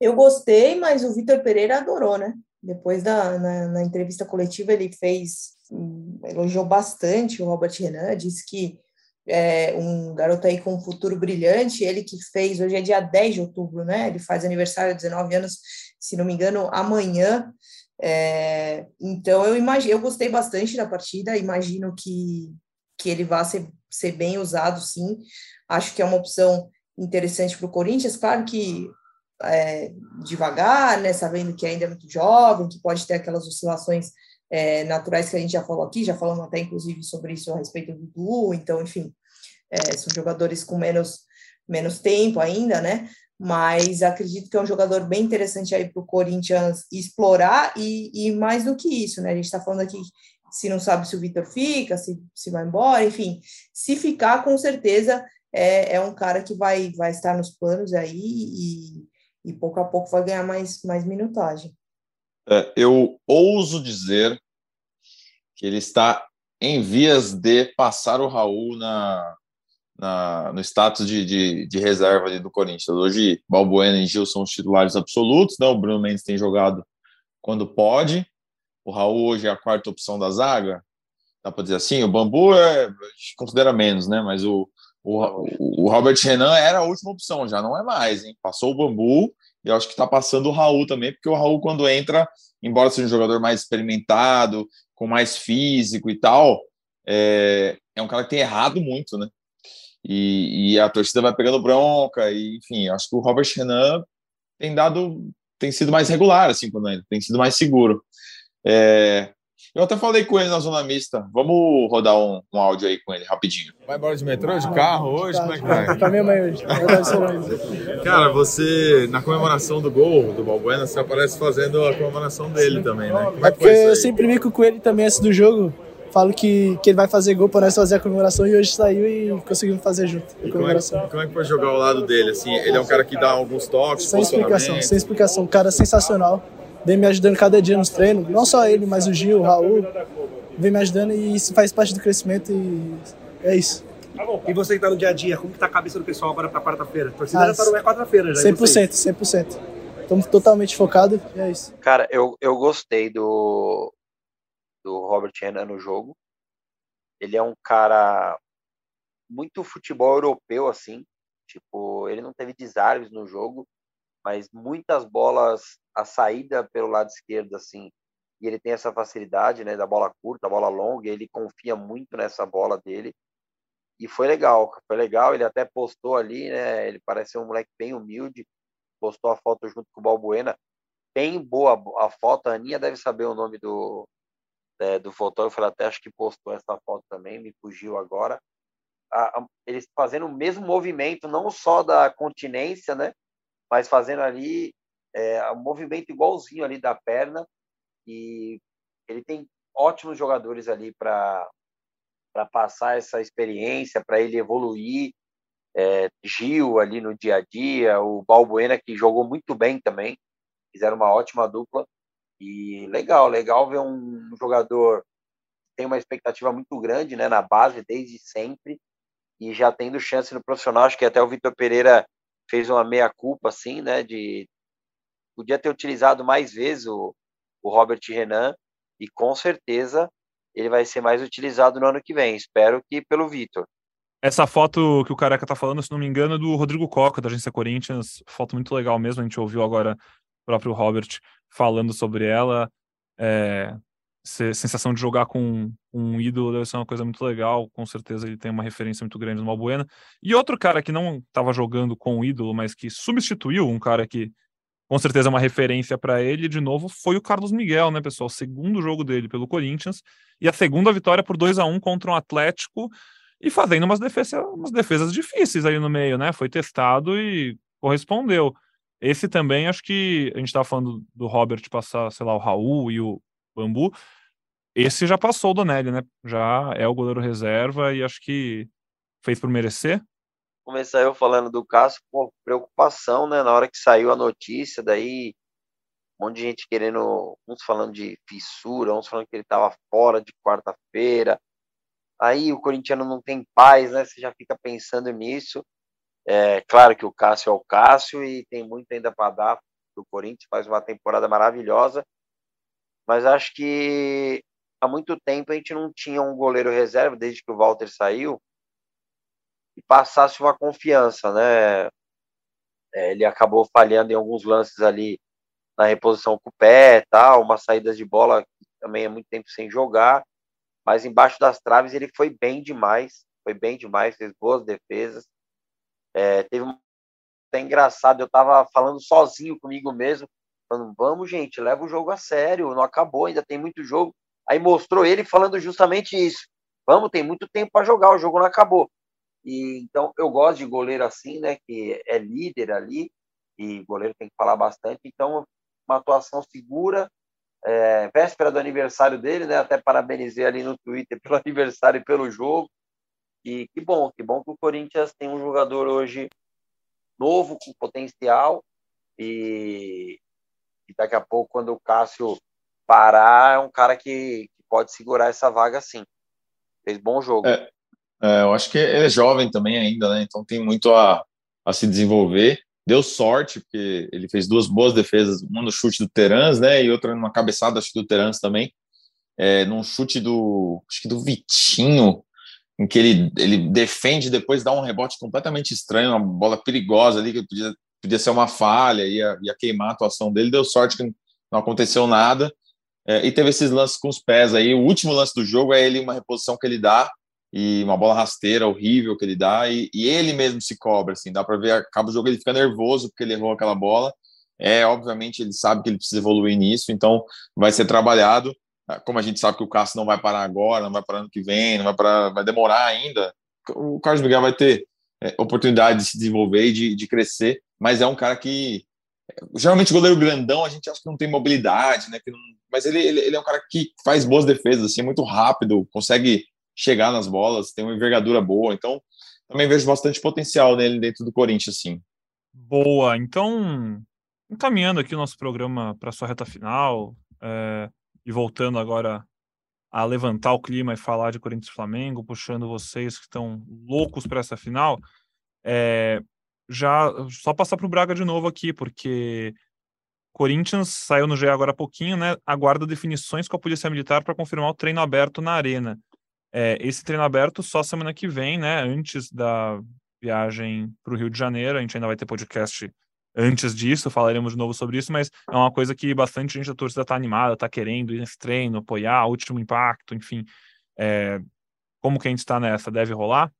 Eu gostei, mas o Vitor Pereira adorou, né? Depois da na, na entrevista coletiva ele fez hum, elogiou bastante o Robert Renan, disse que é, um garoto aí com um futuro brilhante, ele que fez, hoje é dia 10 de outubro, né? Ele faz aniversário, 19 anos, se não me engano, amanhã. É, então eu imagino, eu gostei bastante da partida, imagino que, que ele vá ser, ser bem usado, sim. Acho que é uma opção interessante para o Corinthians, claro que é, devagar, né? Sabendo que ainda é muito jovem, que pode ter aquelas oscilações é, naturais que a gente já falou aqui, já falamos até inclusive sobre isso a respeito do Dudu, então, enfim, é, são jogadores com menos, menos tempo ainda, né? Mas acredito que é um jogador bem interessante aí para o Corinthians explorar, e, e, mais do que isso, né? A gente está falando aqui se não sabe se o Vitor fica, se, se vai embora, enfim, se ficar, com certeza é, é um cara que vai, vai estar nos planos aí e, e pouco a pouco vai ganhar mais, mais minutagem. É, eu ouso dizer que ele está em vias de passar o Raul na, na no status de, de, de, reserva do Corinthians. Hoje, Balbuena e Gil são os titulares absolutos, né? o Bruno Mendes tem jogado quando pode. O Raul hoje é a quarta opção da zaga, dá para dizer assim. O Bambu é, considera menos, né? Mas o, o, o Robert Renan era a última opção, já não é mais, hein? Passou o Bambu e eu acho que está passando o Raul também, porque o Raul, quando entra, embora seja um jogador mais experimentado, com mais físico e tal, é, é um cara que tem errado muito, né? E, e, a torcida vai pegando bronca, e enfim, acho que o Robert Renan tem dado, tem sido mais regular, assim, quando ele tem sido mais seguro. É, eu até falei com ele na zona mista. Vamos rodar um, um áudio aí com ele rapidinho. Vai embora de metrô, de carro hoje? Como é que vai? Pra minha mãe hoje. Cara, você, na comemoração do gol do Balbuena, você aparece fazendo a comemoração dele também, né? Como é, é porque eu sempre brinco com ele também antes do jogo. Falo que, que ele vai fazer gol para nós fazer a comemoração e hoje saiu e conseguimos fazer junto a comemoração. Como é, como é que foi jogar ao lado dele? Assim, ele é um cara que dá alguns toques, Sem explicação, sem explicação. cara sensacional vem me ajudando cada dia nos treinos. Não só ele, mas o Gil, o Raul, vem me ajudando e isso faz parte do crescimento e é isso. E você que tá no dia a dia, como que tá a cabeça do pessoal agora para quarta-feira? Torcida ah, já tá no é quarta-feira já. 100%, 100%. Estamos totalmente focados e é isso. Cara, eu, eu gostei do, do Robert Renan no jogo. Ele é um cara muito futebol europeu, assim. Tipo, ele não teve desarmes no jogo mas muitas bolas a saída pelo lado esquerdo assim e ele tem essa facilidade né da bola curta bola longa ele confia muito nessa bola dele e foi legal foi legal ele até postou ali né ele parece um moleque bem humilde postou a foto junto com o Balbuena bem boa a foto a Aninha deve saber o nome do é, do fotógrafo ela até acho que postou essa foto também me fugiu agora. A, a, eles fazendo o mesmo movimento não só da continência né mas fazendo ali é, um movimento igualzinho ali da perna. E ele tem ótimos jogadores ali para passar essa experiência, para ele evoluir. É, Gil ali no dia a dia, o Balbuena que jogou muito bem também, fizeram uma ótima dupla e legal, legal ver um jogador tem uma expectativa muito grande, né, na base desde sempre e já tendo chance no profissional, acho que até o Vitor Pereira fez uma meia culpa assim, né, de podia ter utilizado mais vezes o, o Robert Renan e com certeza ele vai ser mais utilizado no ano que vem. Espero que pelo Vitor. Essa foto que o Careca tá falando, se não me engano, é do Rodrigo Coca, da agência Corinthians. Foto muito legal mesmo. A gente ouviu agora próprio Robert falando sobre ela. É, sensação de jogar com um ídolo deve ser uma coisa muito legal. Com certeza ele tem uma referência muito grande no Malbuena. E outro cara que não estava jogando com o ídolo, mas que substituiu um cara que com certeza é uma referência para ele, de novo, foi o Carlos Miguel, né, pessoal? Segundo jogo dele pelo Corinthians e a segunda vitória por 2 a 1 contra um Atlético e fazendo umas defesas, umas defesas difíceis aí no meio, né? Foi testado e correspondeu. Esse também, acho que a gente estava falando do Robert passar, sei lá, o Raul e o Bambu. Esse já passou o Donelli, né? Já é o goleiro reserva e acho que fez por merecer. Começar eu falando do Cássio, pô, preocupação, né? Na hora que saiu a notícia, daí um monte de gente querendo, uns falando de fissura, uns falando que ele estava fora de quarta-feira. Aí o corintiano não tem paz, né? Você já fica pensando nisso. É claro que o Cássio é o Cássio e tem muito ainda para dar para o Corinthians, faz uma temporada maravilhosa. Mas acho que há muito tempo a gente não tinha um goleiro reserva, desde que o Walter saiu, e passasse uma confiança, né? É, ele acabou falhando em alguns lances ali na reposição com o pé, tal, uma saída de bola que também é muito tempo sem jogar, mas embaixo das traves ele foi bem demais, foi bem demais, fez boas defesas. É, teve um até engraçado, eu tava falando sozinho comigo mesmo, falando, vamos, gente, leva o jogo a sério, não acabou, ainda tem muito jogo. Aí mostrou ele falando justamente isso. Vamos, tem muito tempo para jogar, o jogo não acabou. E então eu gosto de goleiro assim, né, que é líder ali, e goleiro tem que falar bastante. Então, uma atuação segura, é, véspera do aniversário dele, né? Até parabenizei ali no Twitter pelo aniversário e pelo jogo. E que bom, que bom que o Corinthians tem um jogador hoje novo, com potencial, e, e daqui a pouco, quando o Cássio parar, é um cara que, que pode segurar essa vaga sim. Fez bom jogo. É, é, eu acho que ele é jovem também ainda, né? Então tem muito a, a se desenvolver. Deu sorte, porque ele fez duas boas defesas, uma no chute do Terans, né? E outra numa cabeçada acho, do Terans também. É, num chute do. Acho que do Vitinho, em que ele, ele defende depois dá um rebote completamente estranho, uma bola perigosa ali, que podia, podia ser uma falha, ia, ia queimar a atuação dele. Deu sorte que não aconteceu nada. É, e teve esses lances com os pés aí. O último lance do jogo é ele, uma reposição que ele dá, e uma bola rasteira horrível que ele dá, e, e ele mesmo se cobra, assim, dá para ver, acaba o jogo, ele fica nervoso porque ele errou aquela bola. É, obviamente, ele sabe que ele precisa evoluir nisso, então vai ser trabalhado. Ah, como a gente sabe que o Cássio não vai parar agora, não vai parar ano que vem, não vai parar, vai demorar ainda. O Carlos Miguel vai ter é, oportunidade de se desenvolver e de, de crescer, mas é um cara que geralmente goleiro grandão a gente acha que não tem mobilidade, né? Não, mas ele, ele, ele, é um cara que faz boas defesas, assim, é muito rápido, consegue chegar nas bolas, tem uma envergadura boa, então também vejo bastante potencial nele dentro do Corinthians, assim. Boa, então encaminhando aqui o nosso programa para sua reta final é, e voltando agora a levantar o clima e falar de Corinthians e Flamengo, puxando vocês que estão loucos para essa final, é, já só passar para o Braga de novo aqui, porque Corinthians saiu no GE agora há pouquinho, né? Aguarda definições com a Polícia Militar para confirmar o treino aberto na Arena. É, esse treino aberto só semana que vem, né? Antes da viagem para o Rio de Janeiro. A gente ainda vai ter podcast antes disso, falaremos de novo sobre isso, mas é uma coisa que bastante gente da torcida está animada, está querendo ir nesse treino, apoiar, último impacto, enfim. É, como que a gente está nessa? Deve rolar?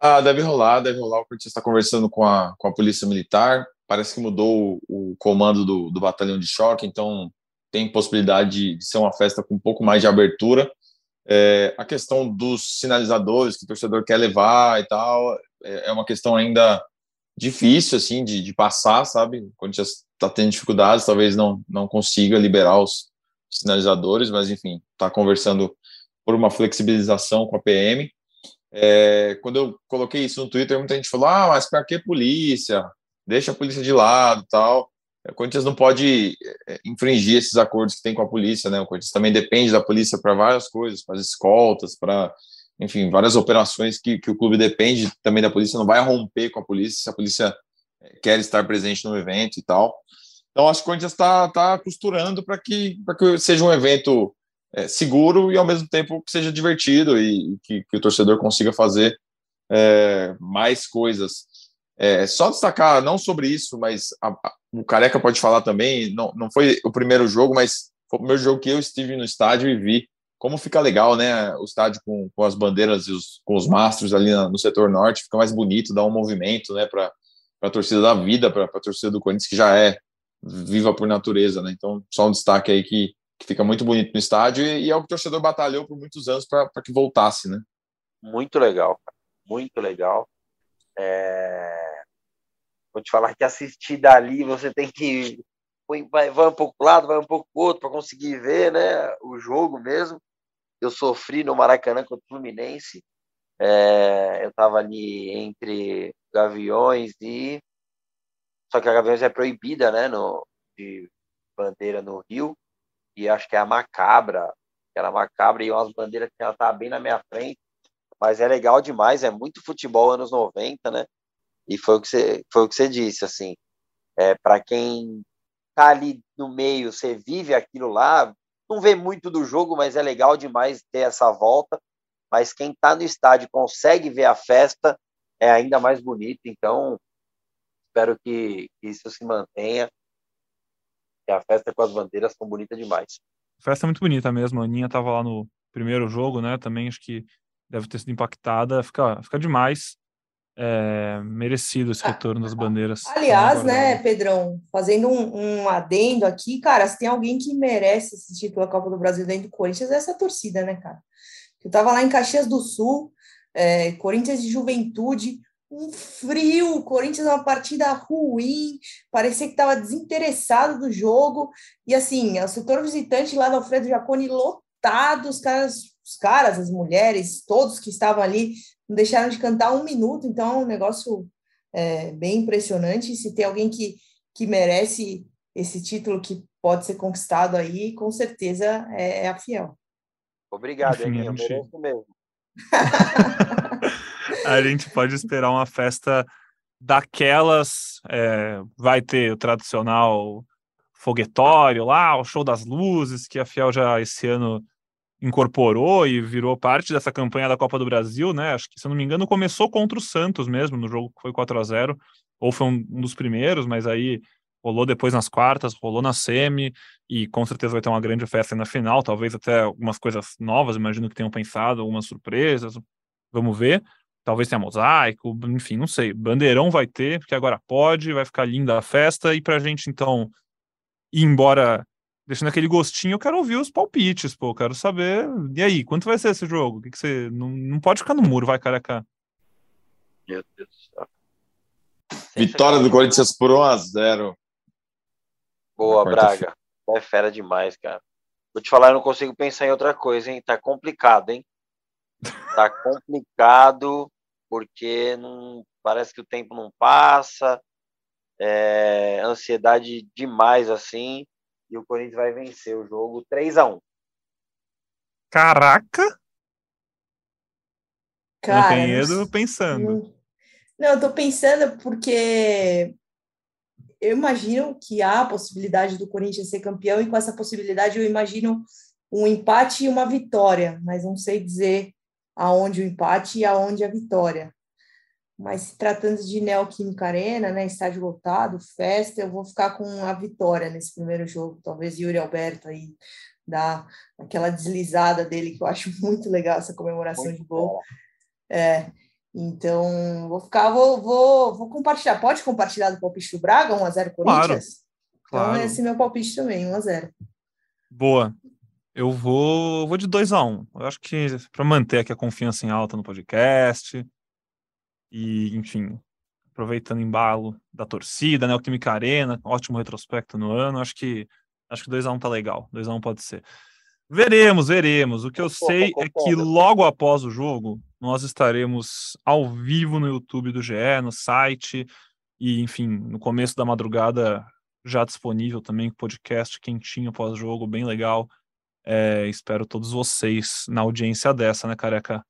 Ah, deve rolar, deve rolar. O Corinthians está conversando com a, com a Polícia Militar. Parece que mudou o, o comando do, do batalhão de choque, então tem possibilidade de, de, ser uma festa com um pouco mais de abertura. É, a questão dos sinalizadores que o torcedor quer levar e tal é, é uma questão ainda difícil assim de, de passar, sabe? O Corinthians está tendo dificuldades, talvez não não consiga liberar os sinalizadores, mas enfim, está conversando por uma flexibilização com a PM. É, quando eu coloquei isso no Twitter, muita gente falou: ah, mas para que polícia? Deixa a polícia de lado tal. O Corinthians não pode é, infringir esses acordos que tem com a polícia, né? O Corinthians também depende da polícia para várias coisas, para as escoltas, para, enfim, várias operações que, que o clube depende também da polícia. Não vai romper com a polícia se a polícia é, quer estar presente no evento e tal. Então, acho que o Corinthians está tá costurando para que, que seja um evento é, seguro e, ao mesmo tempo, que seja divertido e, que, que o torcedor consiga fazer é, mais coisas. É, só destacar, não sobre isso, mas a, a, o Careca pode falar também, não, não foi o primeiro jogo, mas foi o primeiro jogo que eu estive no estádio e vi como fica legal, né? O estádio com, com as bandeiras e os, com os mastros ali no setor norte, fica mais bonito, dá um movimento, né, para a torcida da vida, para a torcida do Corinthians, que já é viva por natureza, né? Então, só um destaque aí que, que fica muito bonito no estádio e, e é o que o torcedor batalhou por muitos anos para que voltasse, né? Muito legal, muito legal. É... Vou te falar que assistir dali você tem que vai, vai um pouco para lado, vai um pouco para outro para conseguir ver, né? O jogo mesmo. Eu sofri no Maracanã contra o Fluminense. É... eu estava ali entre Gaviões e só que a Gaviões é proibida, né, no, de bandeira no Rio, e acho que é a Macabra, aquela Macabra, e umas bandeiras que ela tá bem na minha frente, mas é legal demais, é muito futebol anos 90, né, e foi o que você, foi o que você disse, assim, é, para quem tá ali no meio, você vive aquilo lá, não vê muito do jogo, mas é legal demais ter essa volta, mas quem tá no estádio consegue ver a festa, é ainda mais bonito, então espero que, isso se mantenha. E a festa com as bandeiras são bonita demais. festa muito bonita mesmo. A Aninha estava lá no primeiro jogo, né? Também acho que deve ter sido impactada. Fica, fica demais. É, merecido esse retorno das bandeiras. Aliás, né, Pedrão, fazendo um, um, adendo aqui, cara, se tem alguém que merece esse título da Copa do Brasil dentro do Corinthians, é essa torcida, né, cara? Eu tava lá em Caxias do Sul, é, Corinthians de Juventude, um frio, Corinthians uma partida ruim, parecia que estava desinteressado do jogo, e assim, o setor visitante lá do Alfredo Jaconi lotado, os caras, os caras, as mulheres, todos que estavam ali, não deixaram de cantar um minuto, então é um negócio é, bem impressionante, se tem alguém que, que merece esse título que pode ser conquistado aí, com certeza é, é a Fiel. Obrigado, Eninho, mereço mesmo. a gente pode esperar uma festa daquelas. É, vai ter o tradicional foguetório lá, o show das luzes, que a Fiel já esse ano incorporou e virou parte dessa campanha da Copa do Brasil, né? Acho que, se eu não me engano, começou contra o Santos mesmo, no jogo que foi 4 a 0 ou foi um, um dos primeiros, mas aí rolou depois nas quartas, rolou na semi, e com certeza vai ter uma grande festa na final, talvez até algumas coisas novas, imagino que tenham pensado, algumas surpresas, vamos ver. Talvez tenha mosaico, enfim, não sei. Bandeirão vai ter, porque agora pode, vai ficar linda a festa, e pra gente, então, ir embora deixando aquele gostinho, eu quero ouvir os palpites, pô, quero saber. E aí, quanto vai ser esse jogo? O que, que você. Não, não pode ficar no muro, vai, careca. Meu Deus do céu. Vitória do Corinthians por 1x0. Boa, Braga. É fera demais, cara. Vou te falar, eu não consigo pensar em outra coisa, hein? Tá complicado, hein? Tá complicado, porque não parece que o tempo não passa, é, ansiedade demais assim, e o Corinthians vai vencer o jogo 3 a 1 Caraca! Cara, Canhedo pensando. Não, eu tô pensando porque eu imagino que há a possibilidade do Corinthians ser campeão, e com essa possibilidade eu imagino um empate e uma vitória, mas não sei dizer aonde o empate e aonde a vitória. Mas se tratando de Neoquímica Arena, né, estádio lotado, festa, eu vou ficar com a vitória nesse primeiro jogo. Talvez Yuri Alberto aí dá aquela deslizada dele, que eu acho muito legal essa comemoração muito de gol. É, então, vou ficar, vou, vou, vou compartilhar. Pode compartilhar do palpite do Braga, 1x0 Corinthians? Claro, então, claro. esse é meu palpite também, 1x0. Boa. Eu vou, vou de 2 a 1 um. Eu acho que para manter aqui a confiança em alta no podcast e, enfim, aproveitando o embalo da torcida, né, o Química Arena, ótimo retrospecto no ano, acho que acho que 2 a 1 um tá legal. 2 a 1 um pode ser. Veremos, veremos. O que eu sei é que logo após o jogo, nós estaremos ao vivo no YouTube do GE, no site e, enfim, no começo da madrugada já disponível também podcast quentinho pós-jogo, bem legal. É, espero todos vocês na audiência dessa, né, careca?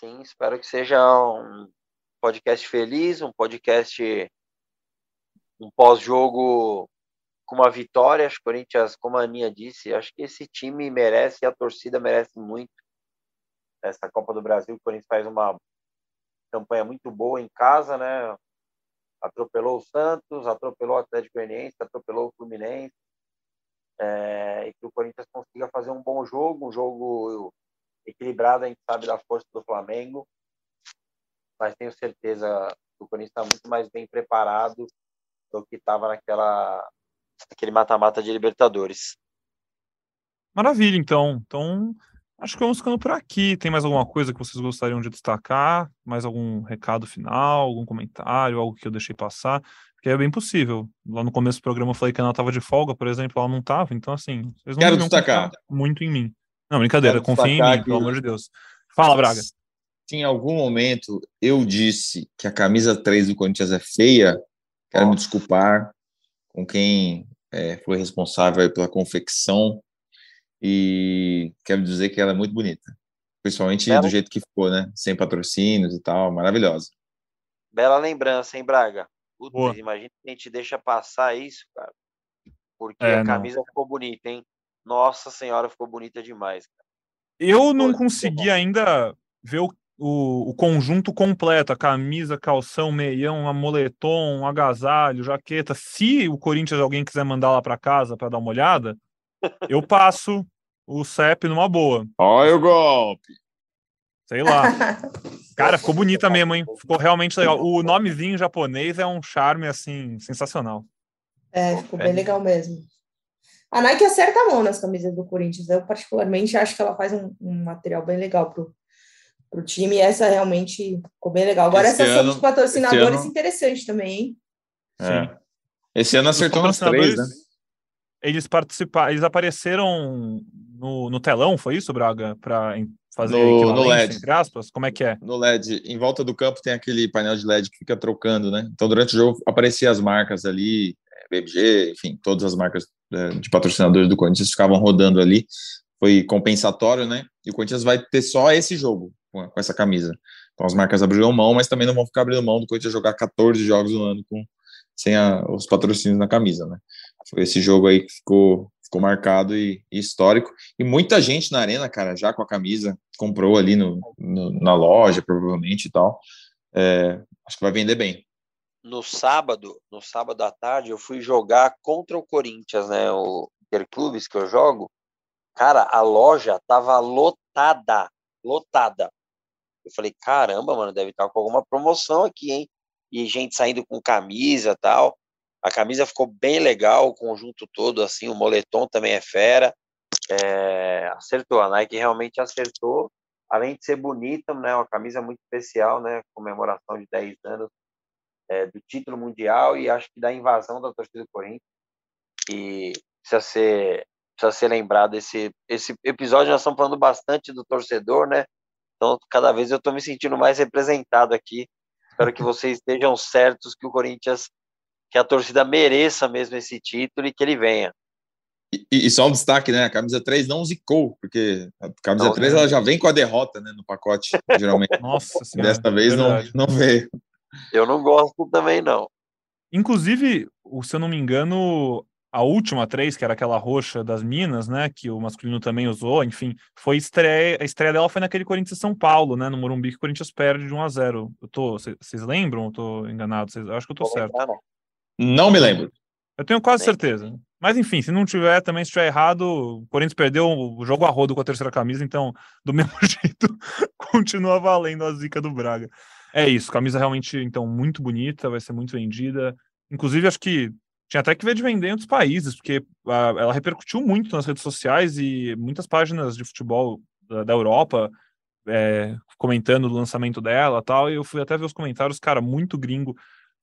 Sim, espero que seja um podcast feliz, um podcast, um pós-jogo com uma vitória. Acho que o Corinthians, como a Aninha disse, acho que esse time merece a torcida merece muito essa Copa do Brasil. O Corinthians faz uma campanha muito boa em casa, né? Atropelou o Santos, atropelou o Atlético Goianiense, atropelou o Fluminense. É, e que o Corinthians consiga fazer um bom jogo, um jogo equilibrado, a gente sabe da força do Flamengo, mas tenho certeza que o Corinthians está muito mais bem preparado do que estava naquela aquele mata-mata de Libertadores. Maravilha, então. Então, acho que vamos ficando por aqui. Tem mais alguma coisa que vocês gostariam de destacar? Mais algum recado final, algum comentário, algo que eu deixei passar? Porque é bem possível. Lá no começo do programa eu falei que ela estava de folga, por exemplo, ela não estava. Então, assim, vocês não Quero destacar muito em mim. Não, brincadeira, confia em mim, que... pelo amor de Deus. Fala, Braga. Se em algum momento eu disse que a camisa 3 do Corinthians é feia, quero oh. me desculpar com quem é, foi responsável pela confecção e quero dizer que ela é muito bonita, principalmente Bela. do jeito que ficou, né? Sem patrocínios e tal, maravilhosa. Bela lembrança, hein, Braga? Putz, imagina que a gente deixa passar isso, cara. Porque é, a camisa não. ficou bonita, hein? Nossa senhora, ficou bonita demais. Cara. Eu não consegui ainda ver o, o, o, conjunto completo, a camisa, calção, meião, a moletom, um agasalho, jaqueta. Se o Corinthians alguém quiser mandar lá para casa para dar uma olhada, eu passo o CEP numa boa. Olha o golpe. Sei lá. Cara, ficou bonita mesmo, hein? Ficou realmente legal. O nomezinho japonês é um charme, assim, sensacional. É, ficou bem legal mesmo. A Nike acerta a mão nas camisas do Corinthians. Eu, particularmente, acho que ela faz um, um material bem legal pro, pro time. E essa realmente ficou bem legal. Agora, esse essa ano, dos patrocinadores, ano... interessante também, hein? É. Esse ano acertou uns três, né? Eles participaram, eles apareceram no, no telão, foi isso, Braga? Para fazer no, no LED. entre aspas? Como é que é? No LED. Em volta do campo tem aquele painel de LED que fica trocando, né? Então, durante o jogo, apareciam as marcas ali, BMG, enfim, todas as marcas é, de patrocinadores do Corinthians ficavam rodando ali. Foi compensatório, né? E o Corinthians vai ter só esse jogo com, com essa camisa. Então as marcas abriram mão, mas também não vão ficar abrindo mão do Corinthians jogar 14 jogos no ano com, sem a, os patrocínios na camisa, né? Foi esse jogo aí que ficou, ficou marcado e, e, histórico. E muita gente na arena, cara, já com a camisa, comprou ali no, no na loja, provavelmente e tal. É, acho que vai vender bem no sábado, no sábado à tarde, eu fui jogar contra o Corinthians, né? O Interclubes que eu jogo. Cara, a loja tava lotada, lotada. Eu falei, caramba, mano, deve estar com alguma promoção aqui, hein? E gente saindo com camisa tal. A camisa ficou bem legal, o conjunto todo, assim, o moletom também é fera. É, acertou, a Nike realmente acertou. Além de ser bonita, né? Uma camisa muito especial, né? Comemoração de 10 anos é, do título mundial e acho que da invasão da torcida do Corinthians. E precisa ser, precisa ser lembrado esse, esse episódio. Nós estamos falando bastante do torcedor, né? Então, cada vez eu estou me sentindo mais representado aqui. Espero que vocês estejam certos que o Corinthians, que a torcida mereça mesmo esse título e que ele venha. E, e, só um destaque, né? A camisa 3 não zicou, porque a camisa não, 3 ela já vem com a derrota né, no pacote, geralmente. Nossa senhora, Desta vez não, não veio. Eu não gosto também, não. Inclusive, se eu não me engano, a última três, que era aquela roxa das Minas, né, que o masculino também usou, enfim, foi estreia, a estreia dela foi naquele Corinthians São Paulo, né, no Morumbi, que o Corinthians perde de 1 a 0. Eu tô, vocês lembram? Eu tô enganado, eu acho que eu tô certo. não. me lembro. Eu tenho quase certeza. Mas enfim, se não tiver, também se estiver errado, o Corinthians perdeu o jogo a rodo com a terceira camisa, então, do mesmo jeito, continua valendo a zica do Braga. É isso, camisa realmente, então, muito bonita, vai ser muito vendida. Inclusive, acho que tinha até que ver de vender em outros países, porque a, ela repercutiu muito nas redes sociais e muitas páginas de futebol da, da Europa é, comentando o lançamento dela tal. E eu fui até ver os comentários, cara, muito gringo,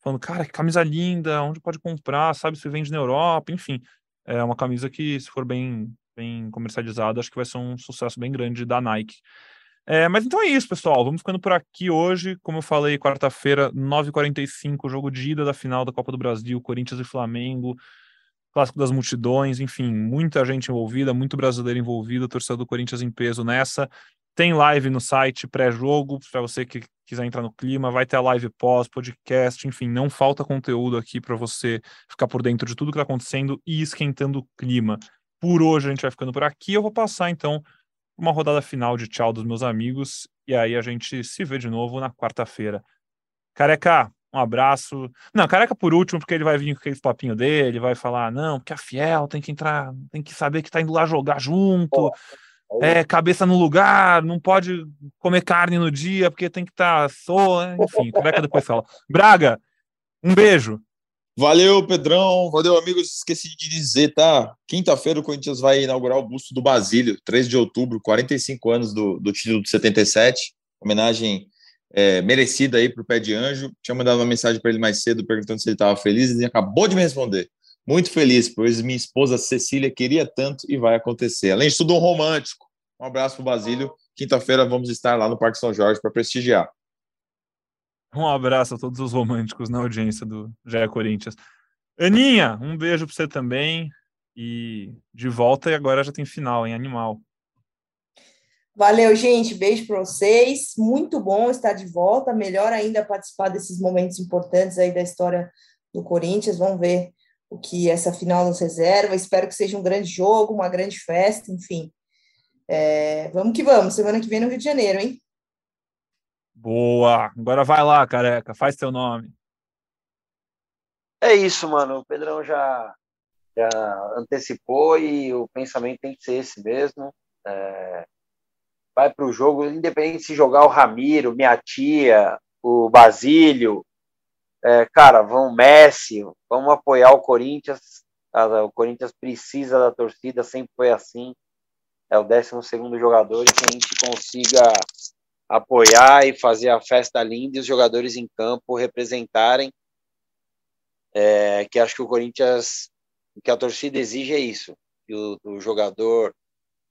falando, cara, que camisa linda, onde pode comprar, sabe se vende na Europa, enfim. É uma camisa que, se for bem, bem comercializada, acho que vai ser um sucesso bem grande da Nike. É, mas então é isso, pessoal. Vamos ficando por aqui hoje. Como eu falei, quarta-feira, 9h45, jogo de ida da final da Copa do Brasil, Corinthians e Flamengo, clássico das multidões, enfim, muita gente envolvida, muito brasileiro envolvido, torcedor do Corinthians em peso nessa. Tem live no site pré-jogo, para você que quiser entrar no clima, vai ter a live pós, podcast, enfim, não falta conteúdo aqui para você ficar por dentro de tudo que está acontecendo e esquentando o clima. Por hoje a gente vai ficando por aqui. Eu vou passar então uma rodada final de tchau dos meus amigos e aí a gente se vê de novo na quarta-feira. Careca, um abraço. Não, careca por último, porque ele vai vir com aquele papinho dele, vai falar, não, porque a Fiel tem que entrar, tem que saber que tá indo lá jogar junto é, cabeça no lugar, não pode comer carne no dia porque tem que estar tá só, enfim, que depois fala? Braga, um beijo. Valeu, Pedrão. Valeu, amigos. Esqueci de dizer, tá? Quinta-feira o Corinthians vai inaugurar o busto do Basílio, 3 de outubro, 45 anos do, do título de 77. Homenagem é, merecida aí pro Pé de Anjo. Tinha mandado uma mensagem para ele mais cedo perguntando se ele estava feliz e ele acabou de me responder muito feliz, pois minha esposa Cecília queria tanto e vai acontecer. Além de tudo, um romântico. Um abraço para o Basílio. Quinta-feira vamos estar lá no Parque São Jorge para prestigiar. Um abraço a todos os românticos na audiência do Jé Corinthians. Aninha, um beijo para você também. E de volta, e agora já tem final, em Animal. Valeu, gente. Beijo para vocês. Muito bom estar de volta. Melhor ainda participar desses momentos importantes aí da história do Corinthians. Vamos ver o que essa final nos reserva. Espero que seja um grande jogo, uma grande festa, enfim. É, vamos que vamos, semana que vem no Rio de Janeiro, hein? Boa! Agora vai lá, careca, faz teu nome. É isso, mano. O Pedrão já, já antecipou e o pensamento tem que ser esse mesmo. É, vai para o jogo, independente se jogar o Ramiro, minha tia, o Basílio, é, cara, vão Messi, vamos apoiar o Corinthians. O Corinthians precisa da torcida, sempre foi assim. É o 12 jogador e que a gente consiga apoiar e fazer a festa linda e os jogadores em campo representarem. É, que acho que o Corinthians, o que a torcida exige é isso: que o, o jogador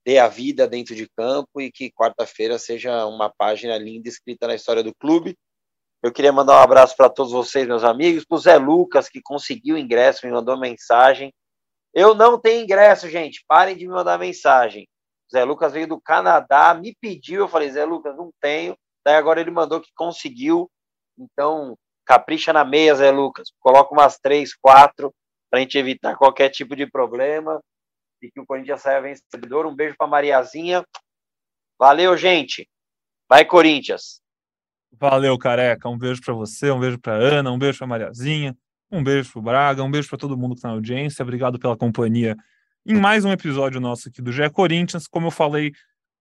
dê a vida dentro de campo e que quarta-feira seja uma página linda escrita na história do clube eu queria mandar um abraço para todos vocês, meus amigos, para o Zé Lucas, que conseguiu ingresso, me mandou mensagem. Eu não tenho ingresso, gente. Parem de me mandar mensagem. Zé Lucas veio do Canadá, me pediu. Eu falei, Zé Lucas, não tenho. Daí agora ele mandou que conseguiu. Então, capricha na meia, Zé Lucas. Coloca umas três, quatro, para a gente evitar qualquer tipo de problema. E que o Corinthians saia vencedor. Um beijo para Mariazinha. Valeu, gente. Vai, Corinthians. Valeu, careca. Um beijo para você, um beijo para Ana, um beijo para Mariazinha, um beijo para Braga, um beijo para todo mundo que está na audiência. Obrigado pela companhia em mais um episódio nosso aqui do GE Corinthians. Como eu falei,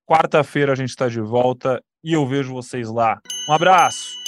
quarta-feira a gente está de volta e eu vejo vocês lá. Um abraço.